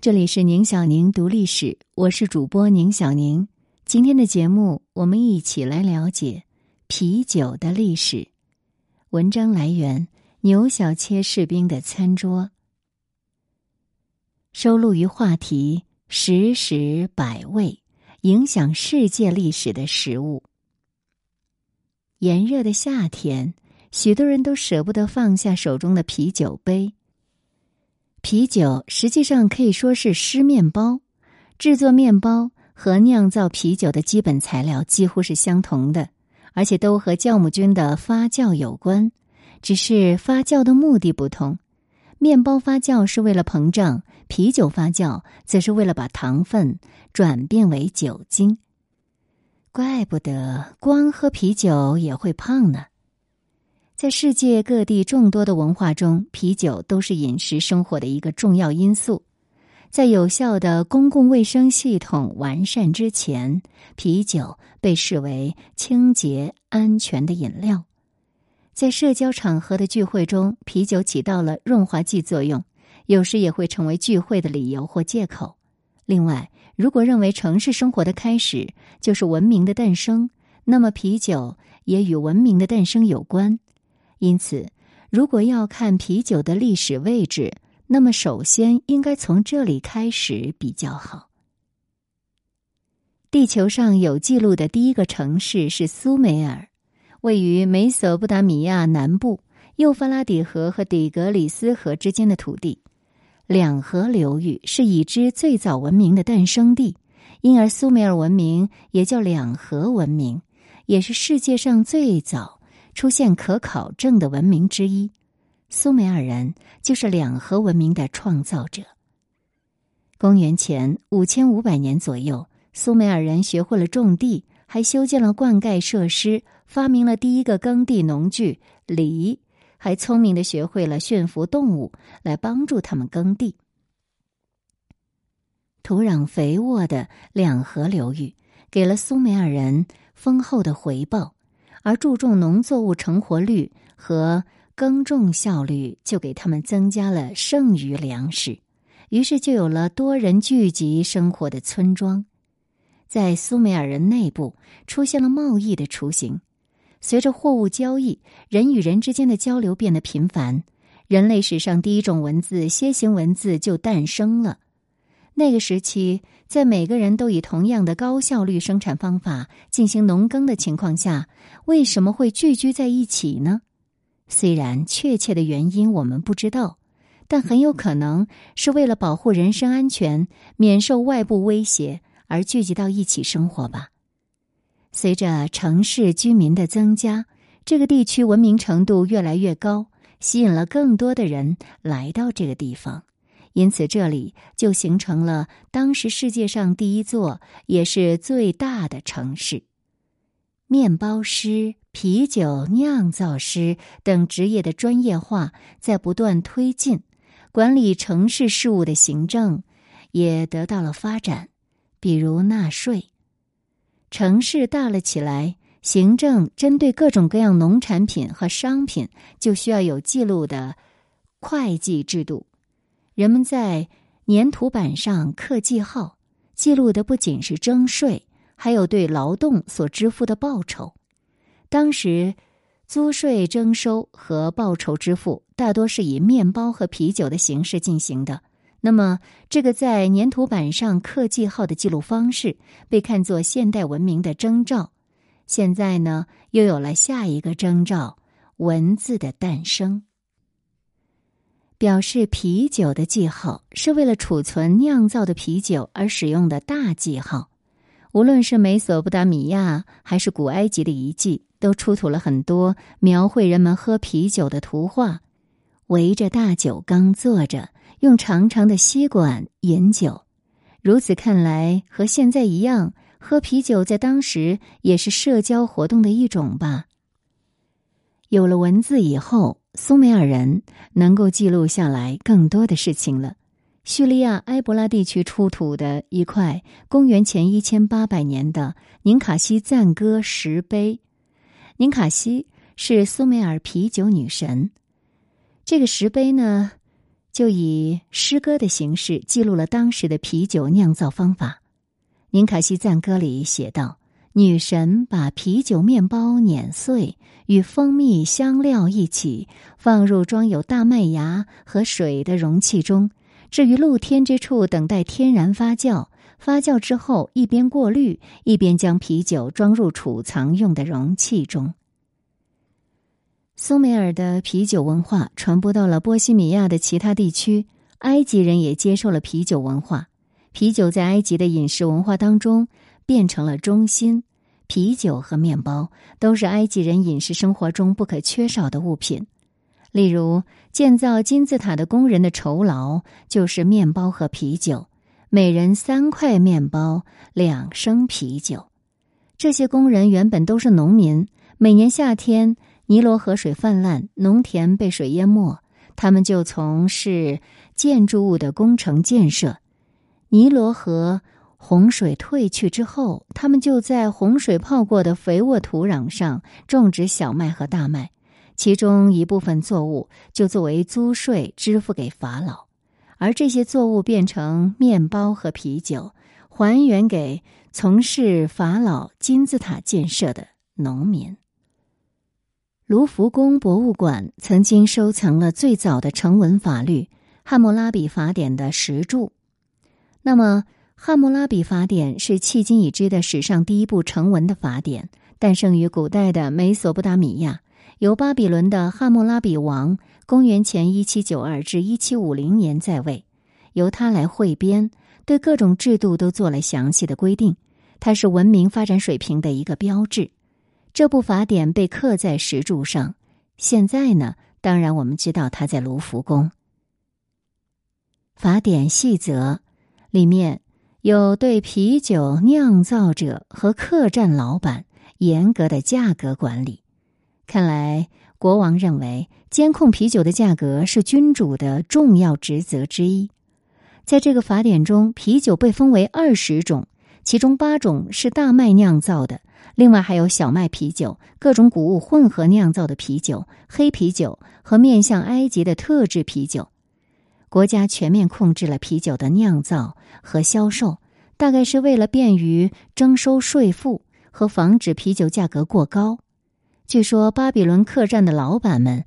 这里是宁小宁读历史，我是主播宁小宁。今天的节目，我们一起来了解啤酒的历史。文章来源：牛小切士兵的餐桌，收录于话题“食食百味，影响世界历史的食物”。炎热的夏天，许多人都舍不得放下手中的啤酒杯。啤酒实际上可以说是湿面包，制作面包和酿造啤酒的基本材料几乎是相同的，而且都和酵母菌的发酵有关，只是发酵的目的不同。面包发酵是为了膨胀，啤酒发酵则是为了把糖分转变为酒精。怪不得光喝啤酒也会胖呢。在世界各地众多的文化中，啤酒都是饮食生活的一个重要因素。在有效的公共卫生系统完善之前，啤酒被视为清洁安全的饮料。在社交场合的聚会中，啤酒起到了润滑剂作用，有时也会成为聚会的理由或借口。另外，如果认为城市生活的开始就是文明的诞生，那么啤酒也与文明的诞生有关。因此，如果要看啤酒的历史位置，那么首先应该从这里开始比较好。地球上有记录的第一个城市是苏美尔，位于美索不达米亚南部幼发拉底河和底格里斯河之间的土地，两河流域是已知最早文明的诞生地，因而苏美尔文明也叫两河文明，也是世界上最早。出现可考证的文明之一，苏美尔人就是两河文明的创造者。公元前五千五百年左右，苏美尔人学会了种地，还修建了灌溉设施，发明了第一个耕地农具犁，还聪明的学会了驯服动物来帮助他们耕地。土壤肥沃的两河流域给了苏美尔人丰厚的回报。而注重农作物成活率和耕种效率，就给他们增加了剩余粮食，于是就有了多人聚集生活的村庄。在苏美尔人内部出现了贸易的雏形，随着货物交易，人与人之间的交流变得频繁，人类史上第一种文字——楔形文字就诞生了。那个时期，在每个人都以同样的高效率生产方法进行农耕的情况下，为什么会聚居在一起呢？虽然确切的原因我们不知道，但很有可能是为了保护人身安全、免受外部威胁而聚集到一起生活吧。随着城市居民的增加，这个地区文明程度越来越高，吸引了更多的人来到这个地方。因此，这里就形成了当时世界上第一座也是最大的城市。面包师、啤酒酿造师等职业的专业化在不断推进，管理城市事务的行政也得到了发展，比如纳税。城市大了起来，行政针对各种各样农产品和商品，就需要有记录的会计制度。人们在粘土板上刻记号，记录的不仅是征税，还有对劳动所支付的报酬。当时，租税征收和报酬支付大多是以面包和啤酒的形式进行的。那么，这个在粘土板上刻记号的记录方式被看作现代文明的征兆。现在呢，又有了下一个征兆——文字的诞生。表示啤酒的记号是为了储存酿造的啤酒而使用的大记号。无论是美索不达米亚还是古埃及的遗迹，都出土了很多描绘人们喝啤酒的图画，围着大酒缸坐着，用长长的吸管饮酒。如此看来，和现在一样，喝啤酒在当时也是社交活动的一种吧。有了文字以后。苏美尔人能够记录下来更多的事情了。叙利亚埃博拉地区出土的一块公元前一千八百年的宁卡西赞歌石碑。宁卡西是苏美尔啤酒女神。这个石碑呢，就以诗歌的形式记录了当时的啤酒酿造方法。宁卡西赞歌里写道：“女神把啤酒面包碾碎，与蜂蜜香料一起放入装有大麦芽和水的容器中，置于露天之处等待天然发酵。发酵之后，一边过滤，一边将啤酒装入储藏用的容器中。”苏美尔的啤酒文化传播到了波西米亚的其他地区，埃及人也接受了啤酒文化。啤酒在埃及的饮食文化当中变成了中心。啤酒和面包都是埃及人饮食生活中不可缺少的物品。例如，建造金字塔的工人的酬劳就是面包和啤酒，每人三块面包，两升啤酒。这些工人原本都是农民，每年夏天。尼罗河水泛滥，农田被水淹没，他们就从事建筑物的工程建设。尼罗河洪水退去之后，他们就在洪水泡过的肥沃土壤上种植小麦和大麦，其中一部分作物就作为租税支付给法老，而这些作物变成面包和啤酒，还原给从事法老金字塔建设的农民。卢浮宫博物馆曾经收藏了最早的成文法律《汉谟拉比法典》的石柱。那么，《汉谟拉比法典》是迄今已知的史上第一部成文的法典，诞生于古代的美索不达米亚，由巴比伦的汉谟拉比王（公元前一七九二至一七五零年）在位，由他来汇编，对各种制度都做了详细的规定。它是文明发展水平的一个标志。这部法典被刻在石柱上，现在呢，当然我们知道它在卢浮宫。法典细则里面有对啤酒酿造者和客栈老板严格的价格管理。看来国王认为监控啤酒的价格是君主的重要职责之一。在这个法典中，啤酒被分为二十种，其中八种是大麦酿造的。另外还有小麦啤酒、各种谷物混合酿造的啤酒、黑啤酒和面向埃及的特制啤酒。国家全面控制了啤酒的酿造和销售，大概是为了便于征收税赋和防止啤酒价格过高。据说巴比伦客栈的老板们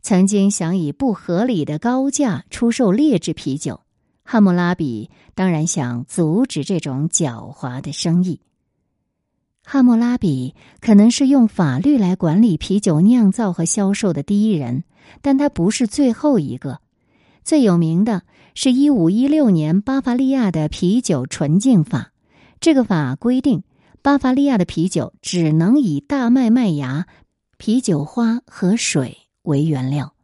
曾经想以不合理的高价出售劣质啤酒，汉谟拉比当然想阻止这种狡猾的生意。汉谟拉比可能是用法律来管理啤酒酿造和销售的第一人，但他不是最后一个。最有名的是一五一六年巴伐利亚的啤酒纯净法。这个法规定，巴伐利亚的啤酒只能以大麦麦芽、啤酒花和水为原料。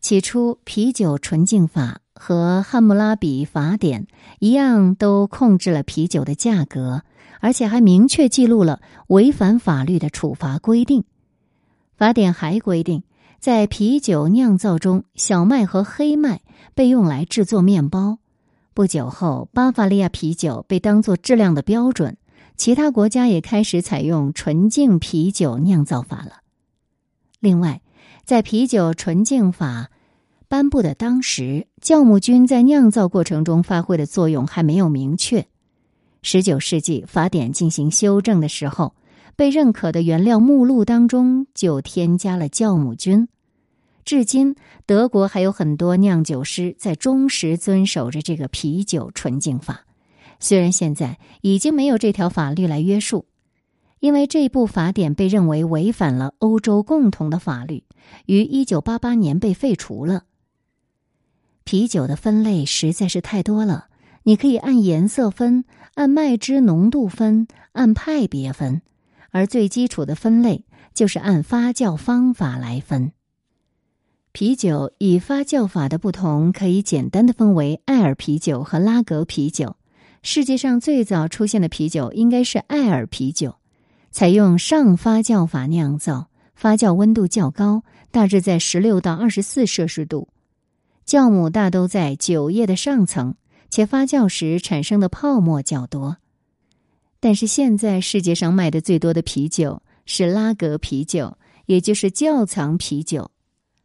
起初，啤酒纯净法和汉谟拉比法典一样，都控制了啤酒的价格。而且还明确记录了违反法律的处罚规定。法典还规定，在啤酒酿造中，小麦和黑麦被用来制作面包。不久后，巴伐利亚啤酒被当作质量的标准，其他国家也开始采用纯净啤酒酿造法了。另外，在啤酒纯净法颁布的当时，酵母菌在酿造过程中发挥的作用还没有明确。十九世纪法典进行修正的时候，被认可的原料目录当中就添加了酵母菌。至今，德国还有很多酿酒师在忠实遵守着这个啤酒纯净法。虽然现在已经没有这条法律来约束，因为这部法典被认为违反了欧洲共同的法律，于一九八八年被废除了。啤酒的分类实在是太多了。你可以按颜色分，按麦汁浓度分，按派别分，而最基础的分类就是按发酵方法来分。啤酒以发酵法的不同，可以简单的分为艾尔啤酒和拉格啤酒。世界上最早出现的啤酒应该是艾尔啤酒，采用上发酵法酿造，发酵温度较高，大致在十六到二十四摄氏度，酵母大都在酒液的上层。且发酵时产生的泡沫较多，但是现在世界上卖的最多的啤酒是拉格啤酒，也就是窖藏啤酒。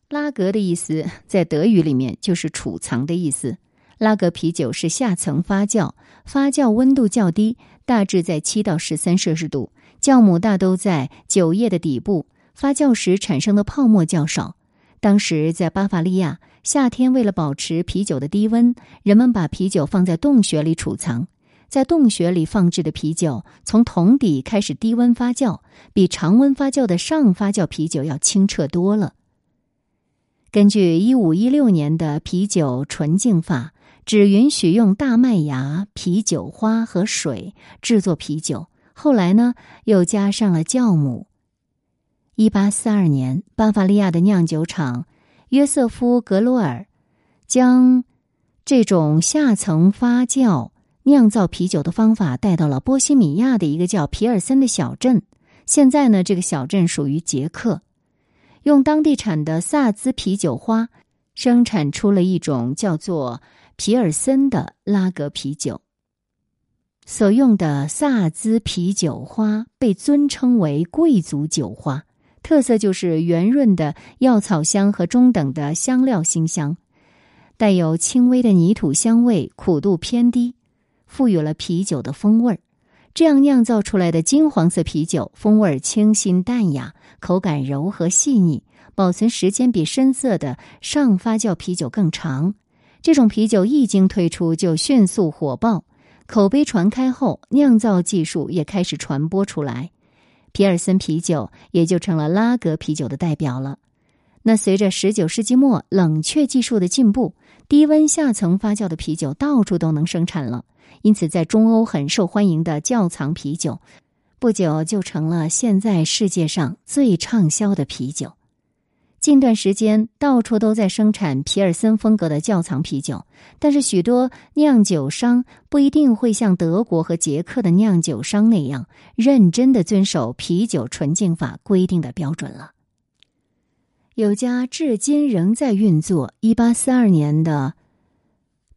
拉格的意思在德语里面就是储藏的意思。拉格啤酒是下层发酵，发酵温度较低，大致在七到十三摄氏度。酵母大都在酒液的底部，发酵时产生的泡沫较少。当时在巴伐利亚，夏天为了保持啤酒的低温，人们把啤酒放在洞穴里储藏。在洞穴里放置的啤酒，从桶底开始低温发酵，比常温发酵的上发酵啤酒要清澈多了。根据一五一六年的啤酒纯净法。只允许用大麦芽、啤酒花和水制作啤酒。后来呢，又加上了酵母。一八四二年，巴伐利亚的酿酒厂约瑟夫·格罗尔将这种下层发酵酿造啤酒的方法带到了波西米亚的一个叫皮尔森的小镇。现在呢，这个小镇属于捷克，用当地产的萨兹啤酒花生产出了一种叫做。皮尔森的拉格啤酒所用的萨兹啤酒花被尊称为贵族酒花，特色就是圆润的药草香和中等的香料馨香，带有轻微的泥土香味，苦度偏低，赋予了啤酒的风味儿。这样酿造出来的金黄色啤酒，风味清新淡雅，口感柔和细腻，保存时间比深色的上发酵啤酒更长。这种啤酒一经推出就迅速火爆，口碑传开后，酿造技术也开始传播出来，皮尔森啤酒也就成了拉格啤酒的代表了。那随着十九世纪末冷却技术的进步，低温下层发酵的啤酒到处都能生产了，因此在中欧很受欢迎的窖藏啤酒，不久就成了现在世界上最畅销的啤酒。近段时间，到处都在生产皮尔森风格的窖藏啤酒，但是许多酿酒商不一定会像德国和捷克的酿酒商那样认真的遵守啤酒纯净法规定的标准了。有家至今仍在运作、一八四二年的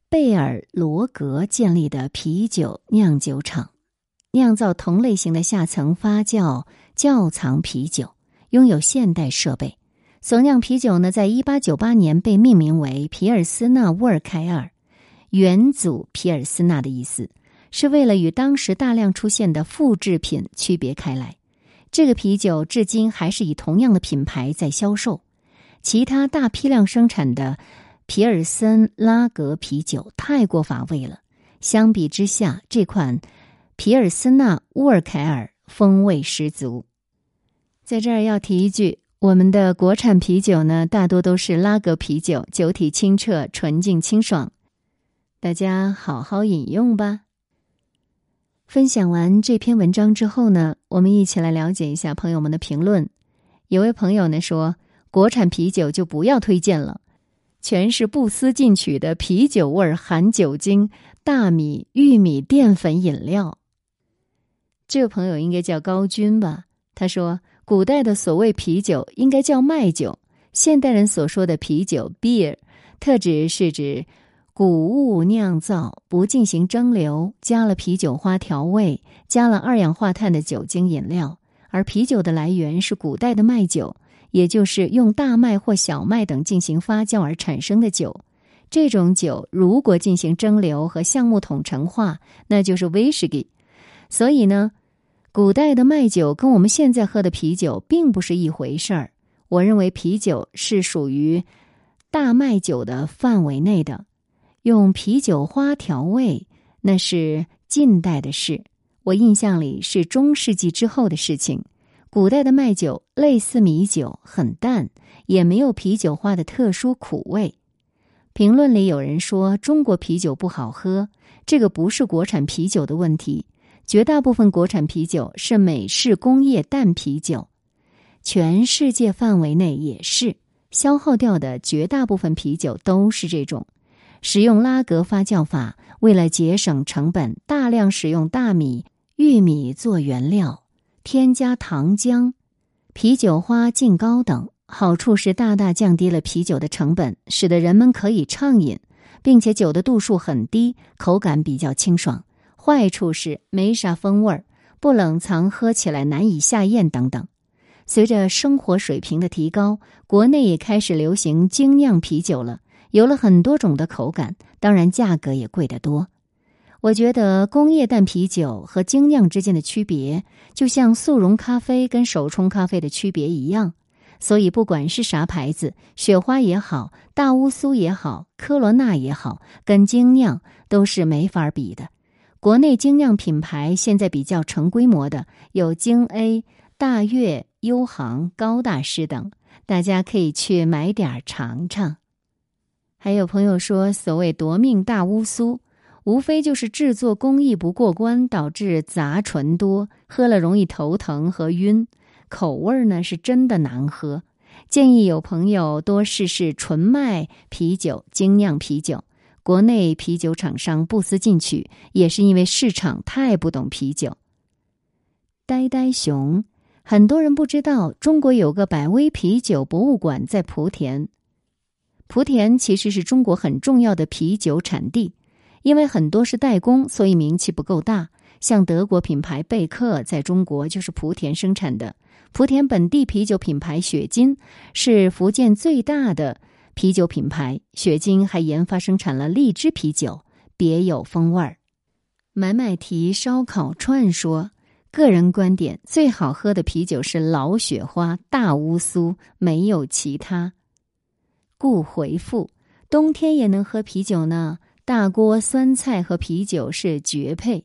贝尔罗格建立的啤酒酿酒厂，酿造同类型的下层发酵窖藏啤酒，拥有现代设备。所酿啤酒呢，在一八九八年被命名为皮尔斯纳沃尔凯尔，元祖皮尔斯纳的意思，是为了与当时大量出现的复制品区别开来。这个啤酒至今还是以同样的品牌在销售。其他大批量生产的皮尔森拉格啤酒太过乏味了，相比之下，这款皮尔斯纳沃尔凯尔风味十足。在这儿要提一句。我们的国产啤酒呢，大多都是拉格啤酒，酒体清澈、纯净、清爽，大家好好饮用吧。分享完这篇文章之后呢，我们一起来了解一下朋友们的评论。有位朋友呢说，国产啤酒就不要推荐了，全是不思进取的啤酒味儿，含酒精、大米、玉米淀粉饮料。这位朋友应该叫高军吧？他说。古代的所谓啤酒应该叫麦酒，现代人所说的啤酒 （beer） 特指是指谷物酿造不进行蒸馏，加了啤酒花调味、加了二氧化碳的酒精饮料。而啤酒的来源是古代的麦酒，也就是用大麦或小麦等进行发酵而产生的酒。这种酒如果进行蒸馏和橡木桶陈化，那就是威士忌。所以呢。古代的麦酒跟我们现在喝的啤酒并不是一回事儿。我认为啤酒是属于大麦酒的范围内的，用啤酒花调味那是近代的事。我印象里是中世纪之后的事情。古代的麦酒类似米酒，很淡，也没有啤酒花的特殊苦味。评论里有人说中国啤酒不好喝，这个不是国产啤酒的问题。绝大部分国产啤酒是美式工业淡啤酒，全世界范围内也是消耗掉的绝大部分啤酒都是这种。使用拉格发酵法，为了节省成本，大量使用大米、玉米做原料，添加糖浆、啤酒花、浸膏等，好处是大大降低了啤酒的成本，使得人们可以畅饮，并且酒的度数很低，口感比较清爽。坏处是没啥风味儿，不冷藏喝起来难以下咽等等。随着生活水平的提高，国内也开始流行精酿啤酒了，有了很多种的口感，当然价格也贵得多。我觉得工业淡啤酒和精酿之间的区别，就像速溶咖啡跟手冲咖啡的区别一样。所以，不管是啥牌子，雪花也好，大乌苏也好，科罗娜也好，跟精酿都是没法比的。国内精酿品牌现在比较成规模的有京 A、大悦、优航、高大师等，大家可以去买点尝尝。还有朋友说，所谓夺命大乌苏。无非就是制作工艺不过关，导致杂醇多，喝了容易头疼和晕，口味呢是真的难喝。建议有朋友多试试纯麦啤酒、精酿啤酒。国内啤酒厂商不思进取，也是因为市场太不懂啤酒。呆呆熊，很多人不知道，中国有个百威啤酒博物馆在莆田。莆田其实是中国很重要的啤酒产地。因为很多是代工，所以名气不够大。像德国品牌贝克在中国就是莆田生产的。莆田本地啤酒品牌雪津是福建最大的啤酒品牌。雪津还研发生产了荔枝啤酒，别有风味儿。买买提烧烤串说，个人观点，最好喝的啤酒是老雪花大乌苏，没有其他。故回复：冬天也能喝啤酒呢。大锅酸菜和啤酒是绝配。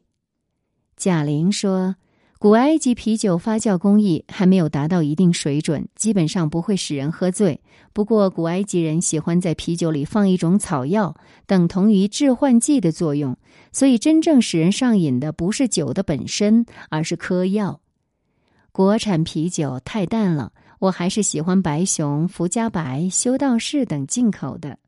贾玲说：“古埃及啤酒发酵工艺还没有达到一定水准，基本上不会使人喝醉。不过，古埃及人喜欢在啤酒里放一种草药，等同于致幻剂的作用。所以，真正使人上瘾的不是酒的本身，而是嗑药。国产啤酒太淡了，我还是喜欢白熊、福加白、修道士等进口的。”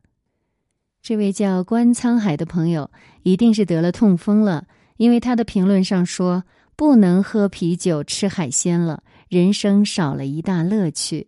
这位叫关沧海的朋友一定是得了痛风了，因为他的评论上说不能喝啤酒、吃海鲜了，人生少了一大乐趣。